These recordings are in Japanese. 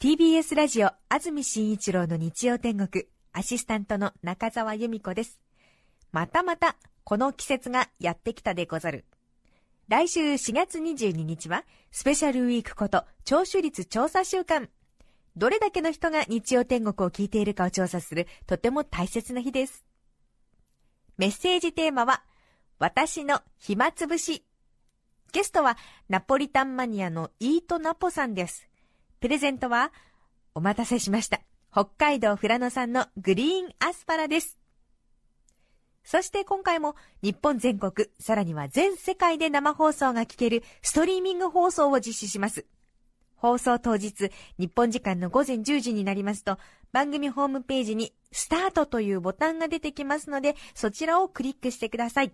TBS ラジオ安住紳一郎の日曜天国。アシスタントの中澤由美子です。またまたこの季節がやってきたでござる。来週4月22日はスペシャルウィークこと聴取率調査週間。どれだけの人が日曜天国を聞いているかを調査するとても大切な日です。メッセージテーマは私の暇つぶし。ゲストはナポリタンマニアのイートナポさんです。プレゼントは、お待たせしました。北海道富良野産のグリーンアスパラです。そして今回も日本全国、さらには全世界で生放送が聞けるストリーミング放送を実施します。放送当日、日本時間の午前10時になりますと、番組ホームページにスタートというボタンが出てきますので、そちらをクリックしてください。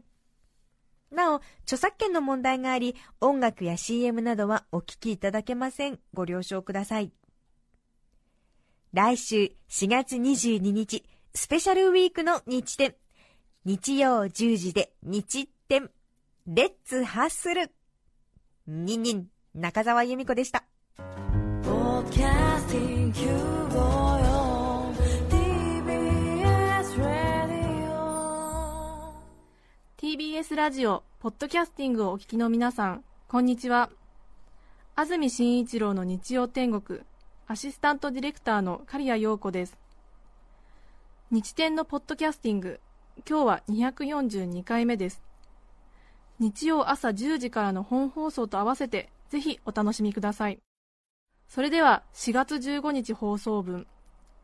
なお、著作権の問題があり、音楽や CM などはお聴きいただけません。ご了承ください。来週4月22日、スペシャルウィークの日展。日曜10時で日展。レッツハッスル。ニンニン、中澤由美子でした。TBS ラジオポッドキャスティングをお聞きの皆さんこんにちは。安住紳一郎の日曜天国アシスタントディレクターの刈谷陽子です。日天のポッドキャスティング今日は242回目です。日曜朝10時からの本放送と合わせてぜひお楽しみください。それでは4月15日放送分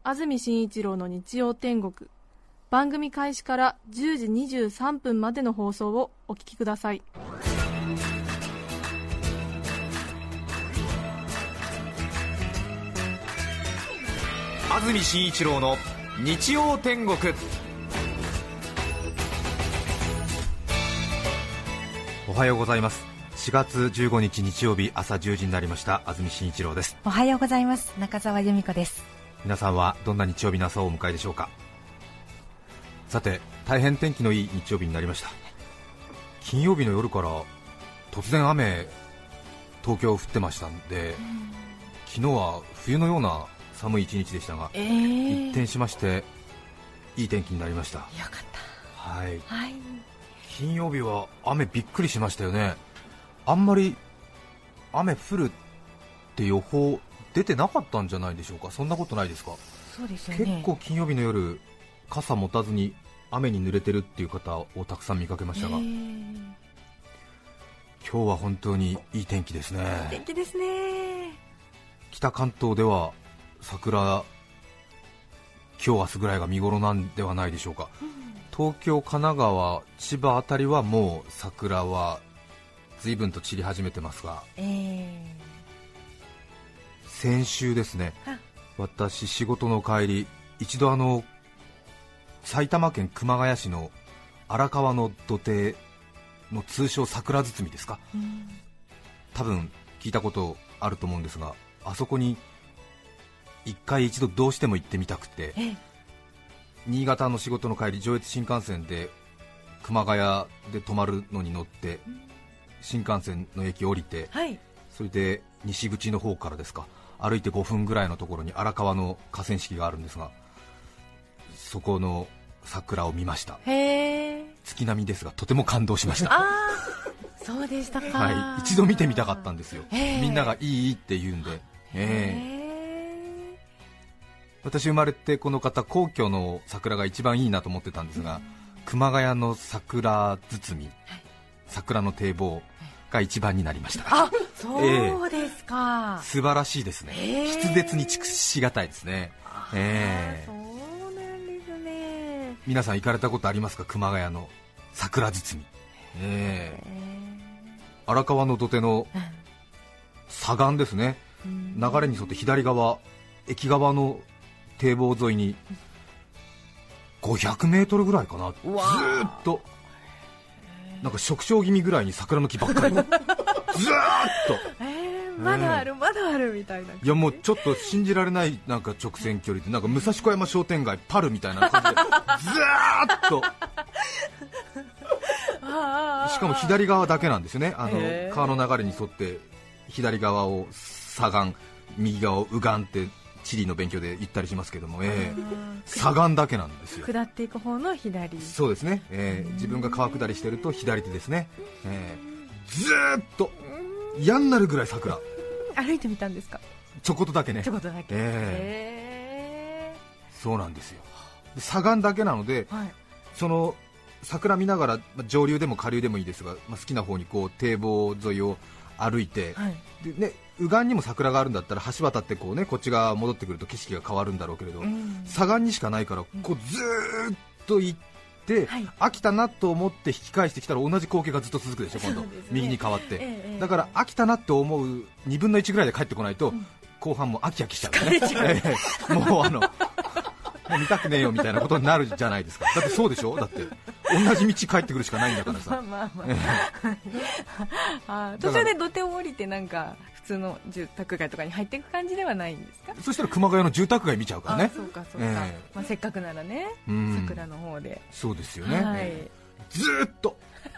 安住紳一郎の日曜天国。番組開始から10時23分までの放送をお聞きください。安住紳一郎の日曜天国。おはようございます。4月15日日曜日朝10時になりました。安住紳一郎です。おはようございます。中澤由美子です。皆さんはどんな日曜日の朝をお迎えでしょうか？さて大変天気のいい日曜日になりました。金曜日の夜から突然雨東京降ってましたんで、昨日は冬のような寒い一日でしたが、えー、一転しましていい天気になりました。よかった。はい、はい、金曜日は雨びっくりしましたよね。あんまり雨降るって予報出てなかったんじゃないでしょうか。そんなことないですか？そうですよ、ね、結構金曜日の夜傘持たずに雨に濡れてるっていう方をたくさん見かけましたが、今日は本当にいい天気ですね。天気ですね。北関東では桜今日明日ぐらいが見頃なんではないでしょうか、うん、東京、神奈川、千葉あたりはもう桜は随分と散り始めてますが、えー、先週ですね、私、仕事の帰り、一度あの埼玉県熊谷市の荒川の土手の通称桜堤ですか、うん、多分聞いたことあると思うんですが、あそこに1回一度どうしても行ってみたくて、新潟の仕事の帰り、上越新幹線で熊谷で泊まるのに乗って、新幹線の駅降りて、はい、それで西口の方からですか歩いて5分ぐらいのところに荒川の河川敷があるんですが、そこの桜を見ました。月並みですがとても感動しました。そうでしたか、はい、一度見てみたかったんですよ。みんながいいって言うんで、えー、私生まれてこの方皇居の桜が一番いいなと思ってたんですが、うん、熊谷の桜包み、はい、桜の堤防が一番になりました。あそうですか、えー、素晴らしいですね、筆舌に尽くしがたいですね。えー、皆さん行かれたことありますか？熊谷の桜包み、えー、荒川の土手の左岸ですね、流れに沿って左側駅側の堤防沿いに500メートルぐらいかな。ずっと。なんか触傷気味ぐらいに桜の木ばっかり。ずーっと、えー、まだある、まだあるみたいないやもうちょっと信じられないなんか直線距離でなんか武蔵小山商店街パルみたいな感じで ずーっと。しかも左側だけなんですよね。あの川の流れに沿って左側を左岸右側を右岸って地理の勉強で言ったりしますけども、えー、左岸だけなんですよ下っていく方の左そうですね、えー、自分が川下りしてると左手ですね、えー、ずーっと嫌になるぐらい桜。歩いてみたんですか？ちょこっとだけね。ちょこっとだけ、えー、そうなんですよ。左岸だけなので、はい、その桜見ながら、まあ、上流でも下流でもいいですが、まあ、好きな方にこう堤防沿いを歩いて、はい、でね、右岸にも桜があるんだったら橋渡ってこう、ね、こっち側戻ってくると景色が変わるんだろうけれど、うん、左岸にしかないからこうずーっと行って、はい、飽きたなと思って引き返してきたら同じ光景がずっと続くでしょ、今度、ね、右に変わって、ええ、だから飽きたなと思う2分の1ぐらいで帰ってこないと、うん、後半も飽き飽きしちゃうね、え、もうあのもう見たくねえよみたいなことになるじゃないですか、だってそうでしょ、だって。同じ道帰ってくるしかないんだからさ、まあまあ途中で土手を降りて、なんか普通の住宅街とかに入っていく感じではないんですか？そしたら熊谷の住宅街見ちゃうからね、そうかそうか、えー、まあ、せっかくならね、桜の方で、そうですよね、はい、ずっと、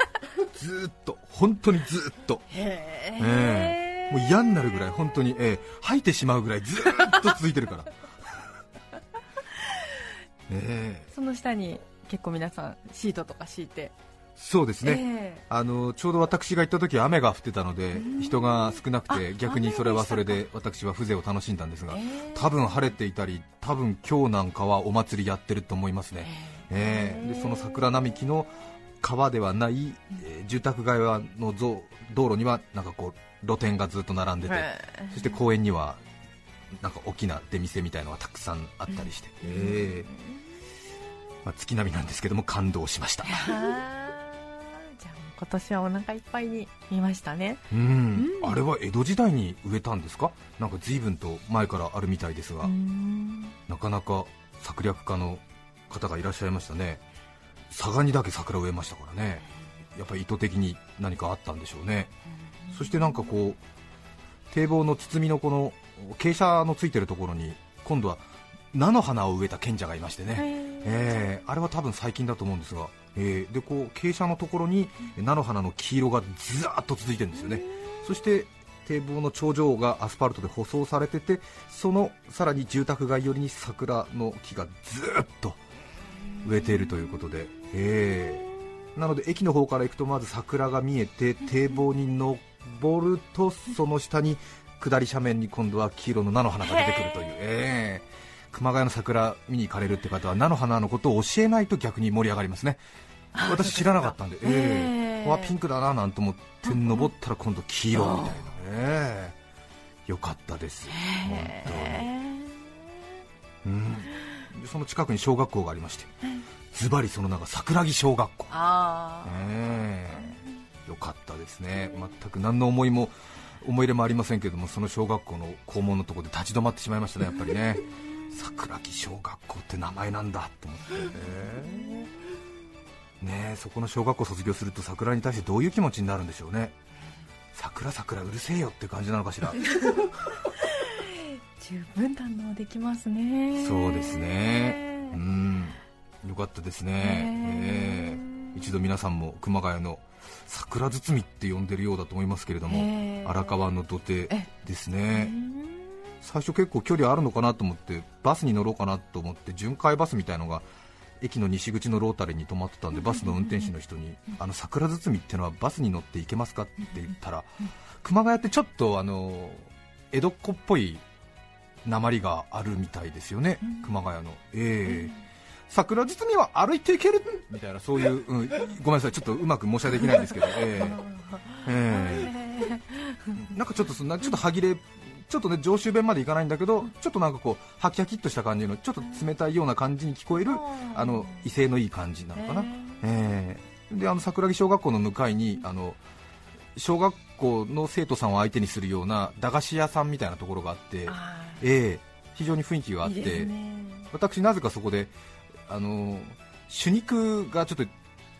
ずっと、本当にずっと。へえ。ーもう嫌になるぐらい本当に、えー、吐いてしまうぐらいずっと続いてるから。えー、その下に結構皆さんシートとか敷いてそうですね、えー、あのちょうど私が行った時雨が降ってたので人が少なくて逆にそれはそれで私は風情を楽しんだんですが、えー、多分晴れていたり多分今日なんかはお祭りやってると思いますね、えー、えー、でその桜並木の川ではない、えー、住宅街の道路にはなんかこう露店がずっと並んでて、そして公園にはなんか大きな出店みたいのがたくさんあったりして、えーまあ、月並みなんですけども感動しました今年はお腹いっぱいに見ましたね。うん、あれは江戸時代に植えたんですか？なんか随分と前からあるみたいですが。なかなか策略家の方がいらっしゃいましたね。佐賀にだけ桜を植えましたからね。やっぱり意図的に何かあったんでしょうね。そしてなんかこう堤防の包みのこの傾斜のついてるところに今度は菜の花を植えた賢者がいましてね、えー、あれは多分最近だと思うんですが、えー、でこう傾斜のところに菜の花の黄色がずらっと続いてるんですよね、そして堤防の頂上がアスファルトで舗装されててそのさらに住宅街寄りに桜の木がずっと植えているということで、えー、なので駅の方から行くとまず桜が見えて堤防に登るとその下に下り斜面に今度は黄色の菜の花が出てくるという、えー。熊谷の桜見に行かれるって方は菜の花のことを教えないと逆に盛り上がりますね。私知らなかったんで、えー、わピンクだななんて思って登ったら今度黄色みたいなね。よかったです。本当に、うん、その近くに小学校がありましてズバリその名が桜木小学校。あ、え。ー、よかったですね。全く何の思いも思い入れもありませんけどもその小学校の校門のところで立ち止まってしまいましたねやっぱりね桜木小学校って名前なんだと思って。ねねそこの小学校卒業すると桜に対してどういう気持ちになるんでしょうね。桜桜うるせえよって感じなのかしら。十分堪能できますね。そうですね。うん。よかったですね、えー、一度皆さんも熊谷の桜包みって呼んでるようだと思いますけれども荒川の土手ですね最初結構距離あるのかなと思ってバスに乗ろうかなと思って巡回バスみたいのが駅の西口のロータリーに止まってたんでバスの運転手の人にあの桜包みってのはバスに乗って行けますかって言ったら熊谷ってちょっとあの江戸っ子っぽい鉛があるみたいですよね、熊谷の。えー桜包みは歩いていけるみたいなそういう、うん、ごめんなさいちょっとうまく申し上げできないんですけど、えーえー、なんかちょっとそんなちょっと歯切れちょっとね常習弁までいかないんだけど、ちょっとなんかこうハキハキっとした感じのちょっと冷たいような感じに聞こえるあの威勢のいい感じなのかな。えー、であの桜木小学校の向かいにあの小学校の生徒さんを相手にするような駄菓子屋さんみたいなところがあって、えー、非常に雰囲気があって、私、なぜかそこであの手肉がちょっと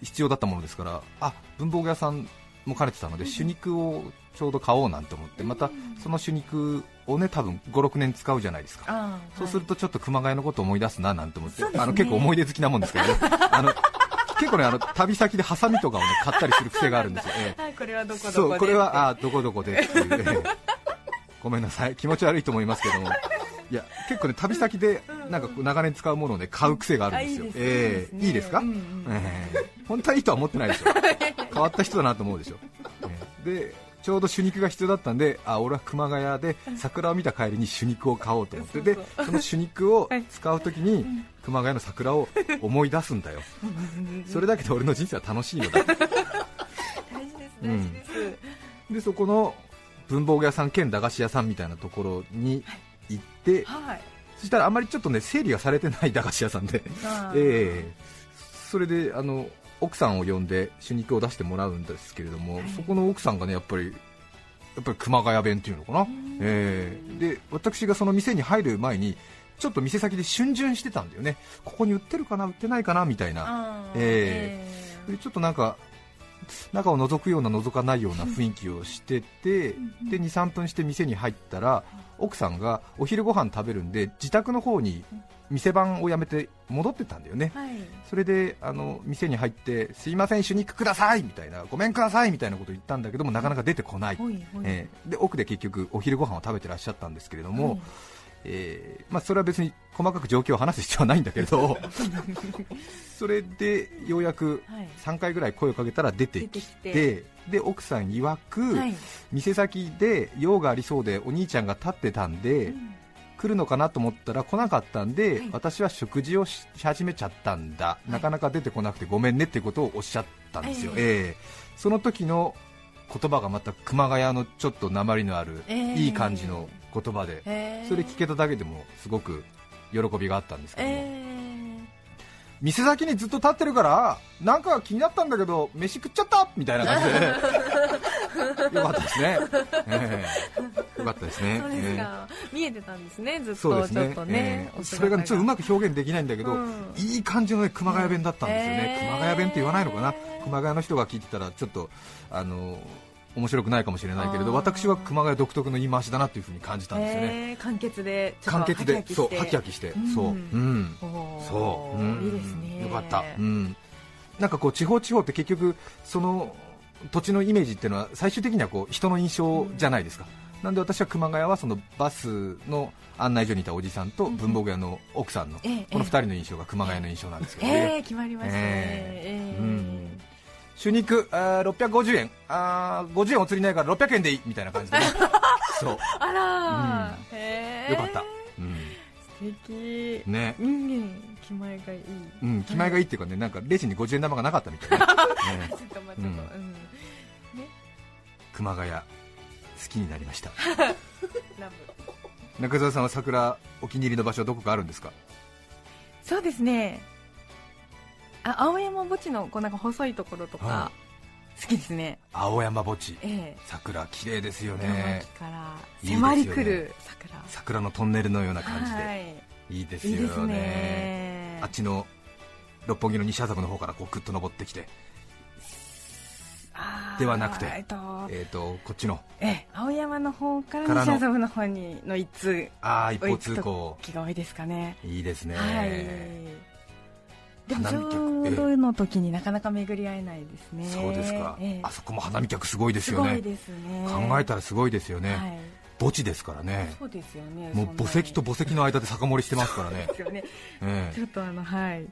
必要だったものですから、あ文房具屋さんも兼ねてたので、手肉をちょうど買おうなんて思って、またその手肉をね多分5、6年使うじゃないですか、そうするとちょっと熊谷のことを思い出すななんて思って、あの結構思い出好きなもんですけどね。あの結構ねあの旅先でハサミとかをね買ったりする癖があるんですよ。これはどこどこそうこれはあどこどこでっていう、ごめんなさい。気持ち悪いと思いますけども。いや結構ね旅先でなんか長年使うものをね買う癖があるんですよ、ええ。いいですか、うんうん。ええ。本当はいいとは思ってないでしょ。変わった人だなと思うでしょ、ええ。でちょうど手肉が必要だったんであ俺は熊谷で桜を見た帰りに手肉を買おうと思ってでその手肉を使うときに熊谷の桜を思い出すんだよ。それだけで俺の人生は楽しいのだ大事ですです、でそこの文房具屋さん兼駄菓子屋さんみたいなところに行って、はい。そしたらあまりちょっとね整理がされてない駄菓子屋さんで、ええ。それであの奥さんを呼んで手肉を出してもらうんですけれども、はい。そこの奥さんがねやっぱりやっぱり熊谷弁っていうのかな、ええ。で私がその店に入る前にちょっと店先で逡巡してたんだよね。ここに売ってるかな売ってないかなみたいな。あーえでちょっとなんか中を覗くような覗かないような雰囲気をしててで23分して店に入ったら奥さんがお昼ご飯食べるんで自宅の方に店番を辞めて戻ってたんだよね。はい。それであの店に入ってすいません、手肉くださいみたいなごめんくださいみたいなことを言ったんだけどもなかなか出てこない、ほいえーで奥で結局お昼ご飯を食べてらっしゃったんですけれども、はい。えーまあ、それは別に細かく状況を話す必要はないんだけれど それでようやくはい。3回ぐらい声をかけたら出てき出てきてて。で奥さん曰く、はい。店先で用がありそうでお兄ちゃんが立ってたんで、うん来るのかなと思ったら来なかったんで、はい。私は食事をしし始めちゃったんだ、なかなか出てこなくてごめんねってことをおっしゃったんですよ、ええ。その時の言葉がまた熊谷のちょっと鉛のある、ええ。いい感じの言葉で、それ聞けただけでもすごく喜びがあったんですけども、え。店先にずっと立ってるからなんか気になったんだけど飯食っちゃったみたいな感じで よかったですね、ええ。よかったですね。ーそうですええ。か、見えてたんですねずっとちょっとねえーそれがちょっとうまく表現できないんだけど、うん。いい感じの、ね、熊谷弁だったんですよね、え。ー熊谷弁って言わないのかな、熊谷の人が聞いてたらちょっとあの面白くないかもしれないけれど、私は熊谷独特の言い回しだなというふうに感じたんですよね、えー簡潔で簡潔で、そう、ハキハキして、うん。そう、うん、そう、うん。いいですね。よかった、うん、なんかこう地方地方って結局その土地のイメージっていうのは最終的にはこう人の印象じゃないですか、なんで私は熊谷はそのバスの案内所にいたおじさんと文房具屋の奥さんのええこの2人の印象が熊谷の印象なんですけど。えね、ー、決まりましたね、えーうん。手肉あー650円。あー50円お釣りないから600円でいいみたいな感じでね。そう。あらうん。よかった、うん。素敵。ね。うん気前がいい。うん、気前がいいっていうかね、なんかレジに50円玉がなかったみたい な、熊谷好きになりました。中澤さんは桜お気に入りの場所はどこかあるんですか？そうですね。あ青山墓地のこうなんか細いところとか、は好きですね。青山墓地。ええ。桜綺麗ですよ山ね木からいいですよね。迫り来る桜。桜のトンネルのような感じで、はい。い、いですよね。いいですねあっちの六本木の西麻布の方からこうグッと登ってきて。ではなくてえっとえー、とこっちの。ええ青山の方から西麻布の方にの一通ああ一方通行。気が多いですかね。いいですね、はい。でもち花見ょ客うどの時になかなか巡り合えないですね。そうですか、ええ。あそこも花見客すごいですよね。すごいですね。考えたらすごいですよね、はい墓地ですからね。そうですよねもう墓石と墓墓石の間で酒盛りしてますからね。ね。ええ。ちょっとあのはい、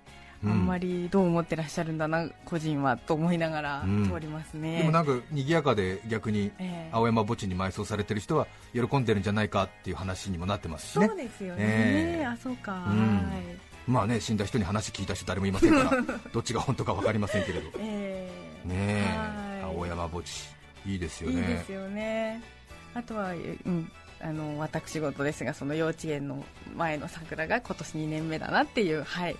うん。あんまりどう思ってらっしゃるんだな個人はと思いながらうん。通りますね、でもなんか賑やかで逆にええ。青山墓地に埋葬されてる人は喜んでるんじゃないかっていう話にもなってますしね。そうですよね、ええ。あそうか、まあね死んだ人に話聞いた人誰もいませんから どっちが本当か分かりませんけれど。ねえ。ええ。はい。青山墓地いいですよいいねですよねあとは、うん、あの私事ですがその幼稚園の前の桜が今年2年目だなっていう、はい、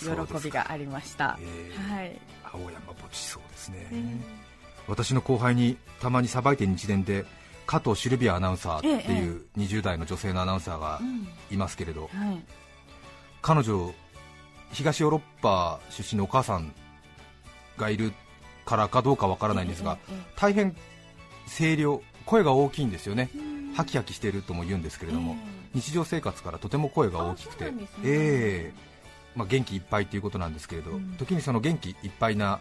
喜びがありました、ええはい、青山墓地そうですね、え私の後輩にたまにさばいて日伝で加藤シルビアアナウンサーっていう20代の女性のアナウンサーがうんいますけれど、はい、彼女東ヨーロッパ出身のお母さんがいるからかどうかわからないんですが、えええ。大変声量声が大きいんですよね。えうん。ハキハキしているとも言うんですけれども、え日常生活からとても声が大きくてね。ええ。まあ、元気いっぱいということなんですけれど、うん。時にその元気いっぱいな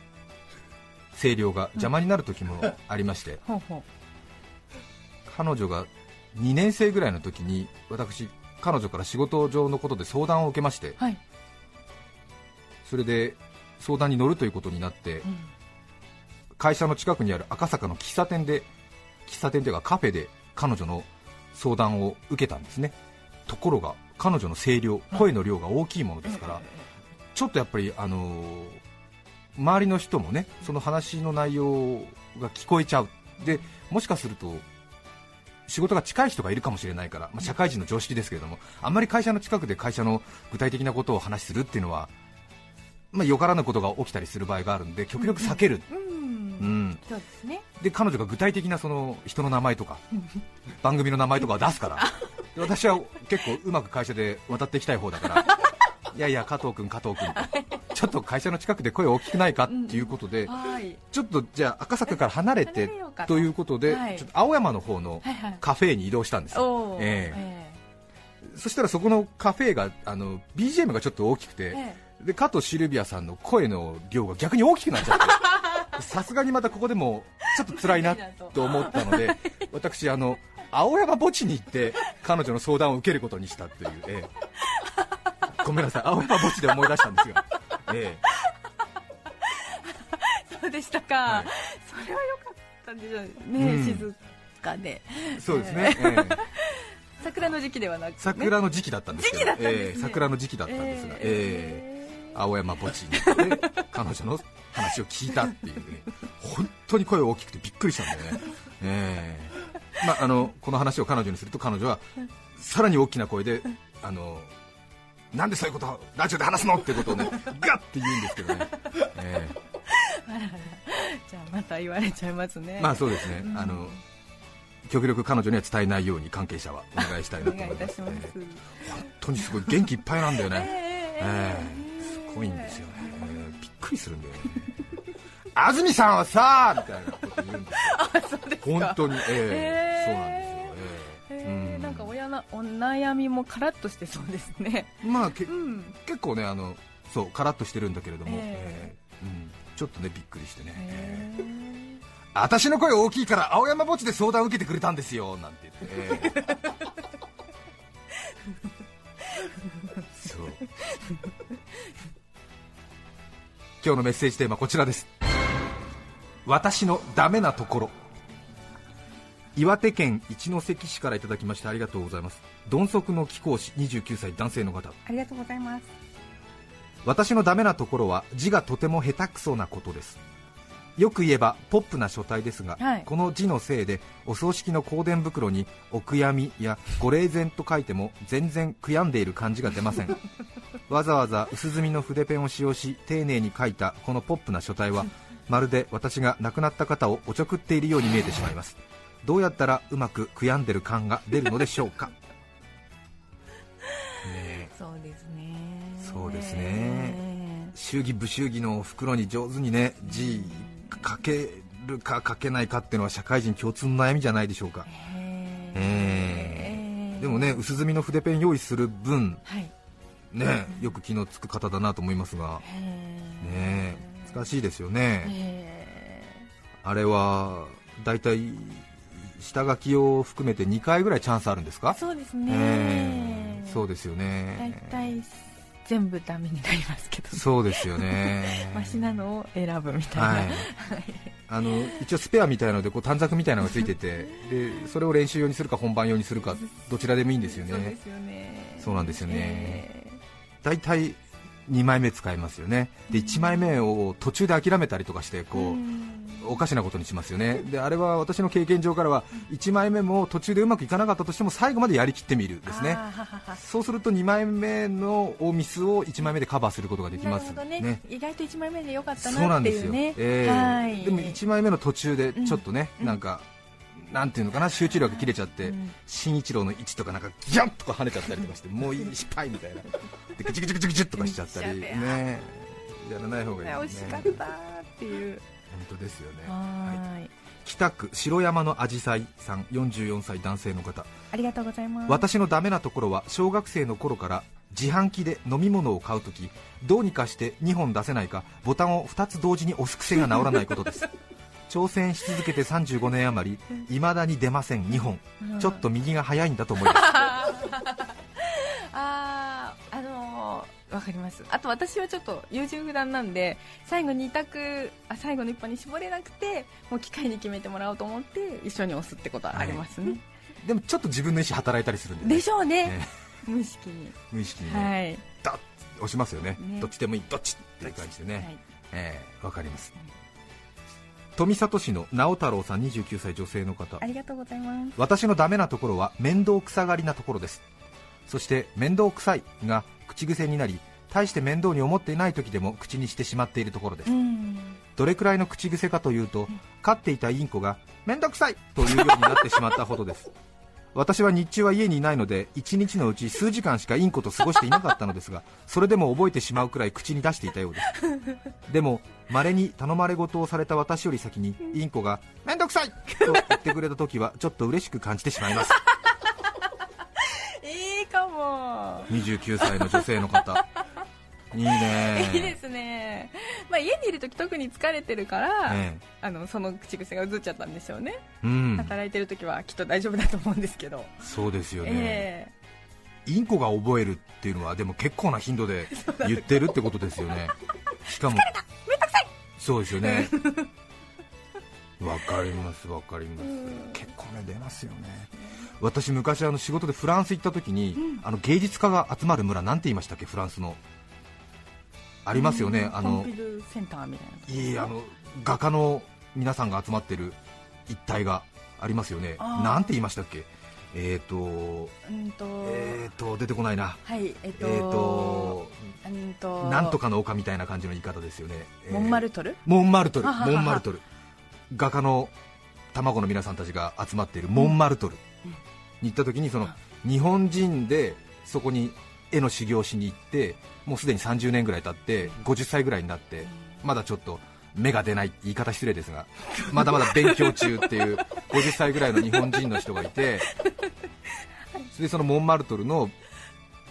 声量が邪魔になる時もありまして、ほうほ彼女が2年生ぐらいの時に私彼女から仕事上のことで相談を受けましてはい。それで相談に乗るということになって会社の近くにある赤坂の喫茶店で喫茶店というかカフェで彼女の相談を受けたんですね。ところが彼女の声量声の量が大きいものですからちょっとやっぱりあのー周りの人もねその話の内容が聞こえちゃう。でもしかすると仕事が近い人がいるかもしれないから、まあ、社会人の常識ですけれどもあんまり会社の近くで会社の具体的なことを話しするっていうのは、まあ、よからぬことが起きたりする場合があるんで極力避ける、うん。うん、そうですね。で彼女が具体的なその人の名前とか 番組の名前とかを出すから。で私は結構うまく会社で渡っていきたい方だから。いやいや加藤君加藤君。とちょっと会社の近くで声大きくないか？っていうことではい。ちょっとじゃあ赤坂から離れてと。ということではい。ちょっと青山の方のはいはい。カフェに移動したんですよ。おー。ええ。そしたらそこのカフェがあの BGM がちょっと大きくて、え。で加藤シルビアさんの声の量が逆に大きくなっちゃって さすがにまたここでもちょっと辛いなと思ったので私あの青山墓地に行って彼女の相談を受けることにしたという、ええ。ごめんなさい青山墓地で思い出したんですよ、えそうでしたか、はいそれは良かったでしょううね、ん。静かで。えそうですね、ええ。桜の時期ではなく、ね、桜の時期だったんですけどね。ええ桜の時期だったんですが、え。ええ。青山墓地に行って彼女の話を聞いたっていうね。本当に声大きくてびっくりしたんだよね、ええ。まあ、あのこの話を彼女にすると彼女はさらに大きな声であのなんでそういうことをラジオで話すのってことをねガッて言うんですけどね、えじゃあまた言われちゃいますね。えまあそうですね、うん。あの極力彼女には伝えないように関係者はお願いしたいなおと思います。願います、ええ。本当にすごい元気いっぱいなんだよね、え。ええ。すごいんですよね、ええ。びっくりするんだよね安住さんはさみたいなこと言うんですよ。本当に、ええ。ええそうなんですよ、ええ。えー。うん。なんか親のお悩みもカラッとしてそうですね。まあけうん。結構ねあのそうカラッとしてるんだけれども、ええ。えうん、ちょっとねびっくりしてね、へー。私の声大きいから青山墓地で相談を受けてくれたんですよ。なんて言って、ええ。そう。今日のメッセージテーマこちらです私のダメなところ。岩手県一関市からいただきましてありがとうございます。鈍足の貴公子29歳男性の方。ありがとうございます。私のダメなところは字がとても下手くそなことです。よく言えばポップな書体ですが、はい。この字のせいでお葬式の香典袋にお悔やみやご霊前と書いても全然悔やんでいる感じが出ません。わざわざ薄墨の筆ペンを使用し丁寧に書いたこのポップな書体はまるで私が亡くなった方をおちょくっているように見えてしまいます。どうやったらうまく悔やんでる感が出るのでしょうか？ねえ。そうですね。そうですね。祝儀不祝儀の袋に上手にね字書けるか書けないかっていうのは社会人共通の悩みじゃないでしょうか、え。でもね薄墨の筆ペン用意する分はい。ねよく気のつく方だなと思いますが。ね難しいですよね。へあれはだいたい下書きを含めて2回ぐらいチャンスあるんですか？ーそうですえね。えそうですよ大ね体全部ダメになりますけど。そうですよね。マシなのを選ぶみたいな、はい、あの一応スペアみたいなのでこう短冊みたいなのがついてて でそれを練習用にするか本番用にするかどちらでもいいんですよね。そうですよね。そうなんですよね。え大体2枚目使いますよね。で1枚目を途中で諦めたりとかしてーこう、ん。おかしなことにしますよね。であれは私の経験上からは1枚目も途中でうまくいかなかったとしても最後までやりきってみるですね。そうすると2枚目のミスを1枚目でカバーすることができますね。意外と1枚目でよかったそうななんってですよ、いうねえーはい。でも1枚目の途中でちょっとね、うん。なんか、なんていうのかな、集中力が切れちゃって、うん。新一郎の位置とかなんかギャンとか跳ねちゃったりとかして、もういい失敗みたいな、でグチグチグチグチとかしちゃったり、ね、やらない方がいい惜ですね、しかったっていう。本当ですよね。ははいーい。北区城山のあじさいさん、44歳男性の方、ありがとうございます。私のダメなところは小学生の頃から自販機で飲み物を買うときどうにかして2本出せないかボタンを2つ同時に押す癖が治らないことです挑戦し続けて35年余りいまだに出ません2本、ちょっと右が早いんだと思います。あーあのーわかります。あと私はちょっと優柔不断なんで最後2択あ最後の一本に絞れなくてもう機械に決めてもらおうと思って一緒に押すってことはありますね、でもちょっと自分の意思働いたりするんで、ね、でしょうね、ね無意識に、無意識にね、はい。ダッ押しますよね。ね。どっちでもいいどっちっていう感じでね、はい。えーわかります富里市の直太郎さん29歳女性の方。ありがとうございます。私のダメなところは面倒くさがりなところです。そして面倒くさいが口癖になり大して面倒に思っていない時でも口にしてしまっているところです。うん。どれくらいの口癖かというと飼っていたインコが面倒くさいというようになってしまったほどです私は日中は家にいないので1日のうち数時間しかインコと過ごしていなかったのですが それでも覚えてしまうくらい口に出していたようです。でも稀に頼まれ事をされた私より先にインコが面倒くさい！と言ってくれた時はちょっと嬉しく感じてしまいます。いいかも。29歳の女性の方。いいね。いいですね、まあ、家にいるとき特に疲れてるから、えあのその口癖が移っちゃったんでしょうね、えうん。働いてるときはきっと大丈夫だと思うんですけど、そうですよね、えインコが覚えるっていうのはでも結構な頻度で 言ってるってことですよね。しかもそうですよね。わかりますわかります。結構ね出ますよね。私昔あの仕事でフランス行った時に、あの芸術家が集まる村なんて言いましたっけフランスのあありますよね。あのセンターみたいな。いいあの画家の皆さんが集まってる一帯がありますよね。なんて言いましたっけ？えっ、ー、とうんと、えっ、ー、と出てこないな。はいえっと,、えっ、ー、とうんとなんとかの丘みたいな感じの言い方ですよね、えーモンマルトル、モンマルトルモンマルトル。画家の卵の皆さんたちが集まっているモンマルトル。に行った時にその日本人でそこに絵の修行しに行ってもうすでに30年ぐらい経って50歳ぐらいになってまだちょっと芽が出ないって言い方失礼ですがまだまだ勉強中っていう50歳ぐらいの日本人の人がいてそれでそのモンマルトルの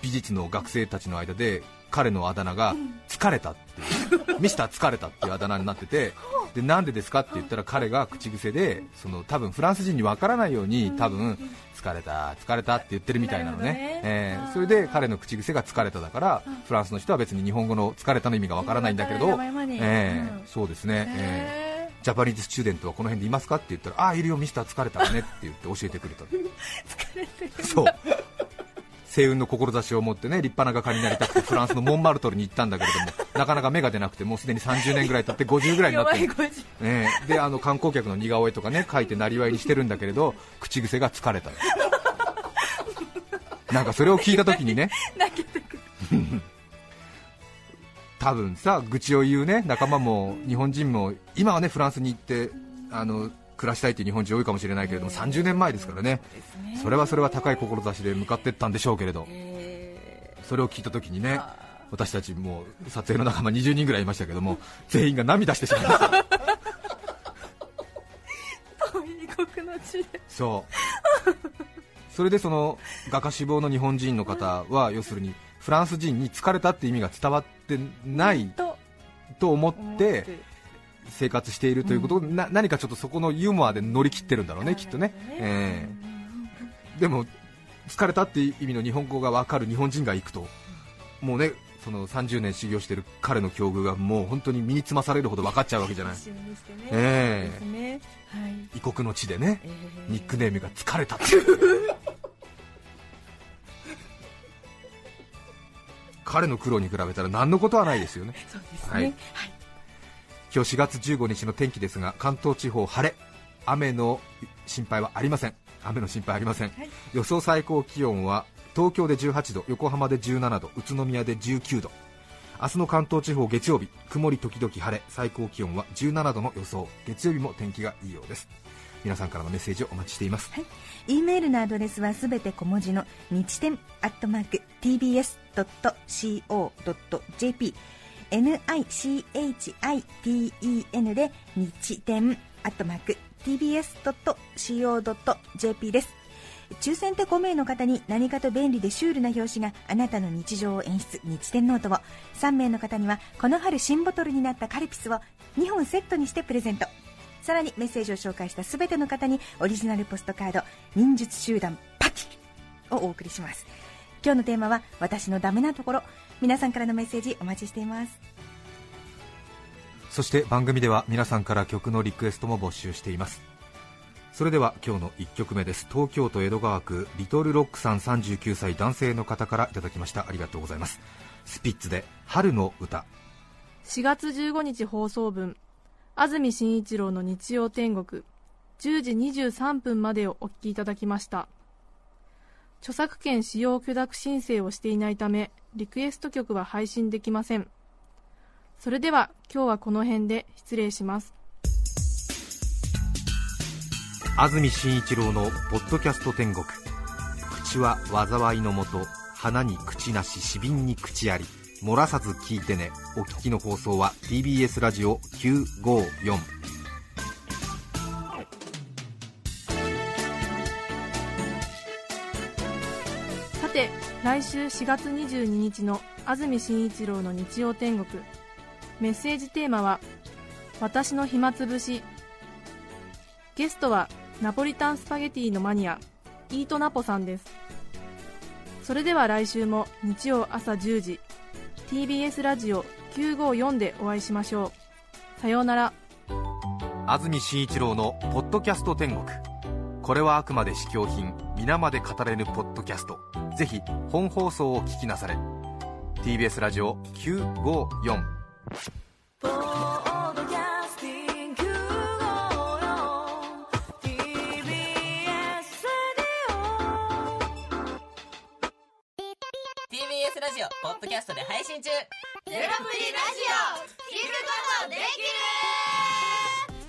美術の学生たちの間で彼のあだ名が疲れたっていう。ミスター疲れたっていうあだ名になっててでなんでですかって言ったら彼が口癖でその多分フランス人にわからないように多分疲れた疲れたって言ってるみたいなのね。えそれで彼の口癖が疲れただからフランスの人は別に日本語の疲れたの意味がわからないんだけれどえそうです。ね、えーへジャパニーズスチュー。デントはこの辺でいますかって言ったらああいるよミスター疲れたわねって言って教えてくれたー 疲れてる。そう星雲の志を持ってね立派な画家になりたくてフランスのモンマルトルに行ったんだけれども なかなか芽が出なくてもうすでに30年ぐらい経って50ぐらいになって 弱い50ええ。であの観光客の似顔絵とかね描いてなりわいにしてるんだけれど口癖が疲れたよ なんかそれを聞いた時にね。多分さ愚痴を言うね仲間も日本人も今はねフランスに行ってあの暮らしたいという日本人多いかもしれないけれども30年前ですからね。それはそれは高い志で向かっていったんでしょうけれど。えそれを聞いた時にねあ私たちも撮影の仲間20人ぐらいいましたけども 全員が涙してしまいました。そう。それでその画家志望の日本人の方は要するにフランス人に疲れたって意味が伝わってないと。思って生活しているということを、な何かちょっとそこのユーモアで乗り切ってるんだろうねきっとね、ええ。でも疲れたっていう意味の日本語が分かる日本人が行くともうねその30年修行している彼の境遇がもう本当に身につまされるほど分かっちゃうわけじゃない。ね。ええ。ですね。はい異国の地でねえニックネームが疲れたっていう。彼の苦労に比べたら何のことはないですよね。ね。はい。はい今日4月15日の天気ですが関東地方晴れ。雨の心配はありません。雨の心配ありません、はい。予想最高気温は東京で18度横浜で17度宇都宮で19度。明日の関東地方月曜日曇り時々晴れ。最高気温は17度の予想。月曜日も天気がいいようです。皆さんからのメッセージをお待ちしています。E メールのアドレスはすべて小文字の日天アットマーク tbs.co.jp nichiten で日天アットマーク tbs.co.jp です。抽選で5名の方に何かと便利でシュールな表紙があなたの日常を演出日天ノートを。3名の方にはこの春新ボトルになったカルピスを2本セットにしてプレゼント。さらにメッセージを紹介した全ての方にオリジナルポストカード忍術集団パキをお送りします。今日のテーマは私のダメなところ。皆さんからのメッセージお待ちしています。そして番組では皆さんから曲のリクエストも募集しています。それでは今日の1曲目です。東京都江戸川区リトルロックさん39歳男性の方からいただきました。ありがとうございます。スピッツで春の歌。4月15日放送分安住紳一郎の日曜天国。10時23分までをお聞きいただきました。著作権使用許諾申請をしていないためリクエスト曲は配信できません。それでは今日はこの辺で失礼します。安住紳一郎の「ポッドキャスト天国」口は災いのもと花に口なし詩瓶に口あり。漏らさず聞いてね。お聞きの放送は TBS ラジオ954来週4月22日の安住紳一郎の日曜天国。メッセージテーマは「私の暇つぶし」ゲストはナポリタンスパゲティのマニアイートナポさんです。それでは来週も日曜朝10時 TBS ラジオ954でお会いしましょう。さようなら。安住紳一郎の「ポッドキャスト天国」これはあくまで試供品皆まで語れぬポッドキャスト。ぜひ本放送を聞きなされ。TBS ラジオ954ラジオポッドキャストで配信中。ゼロプリラジオ聞くことできる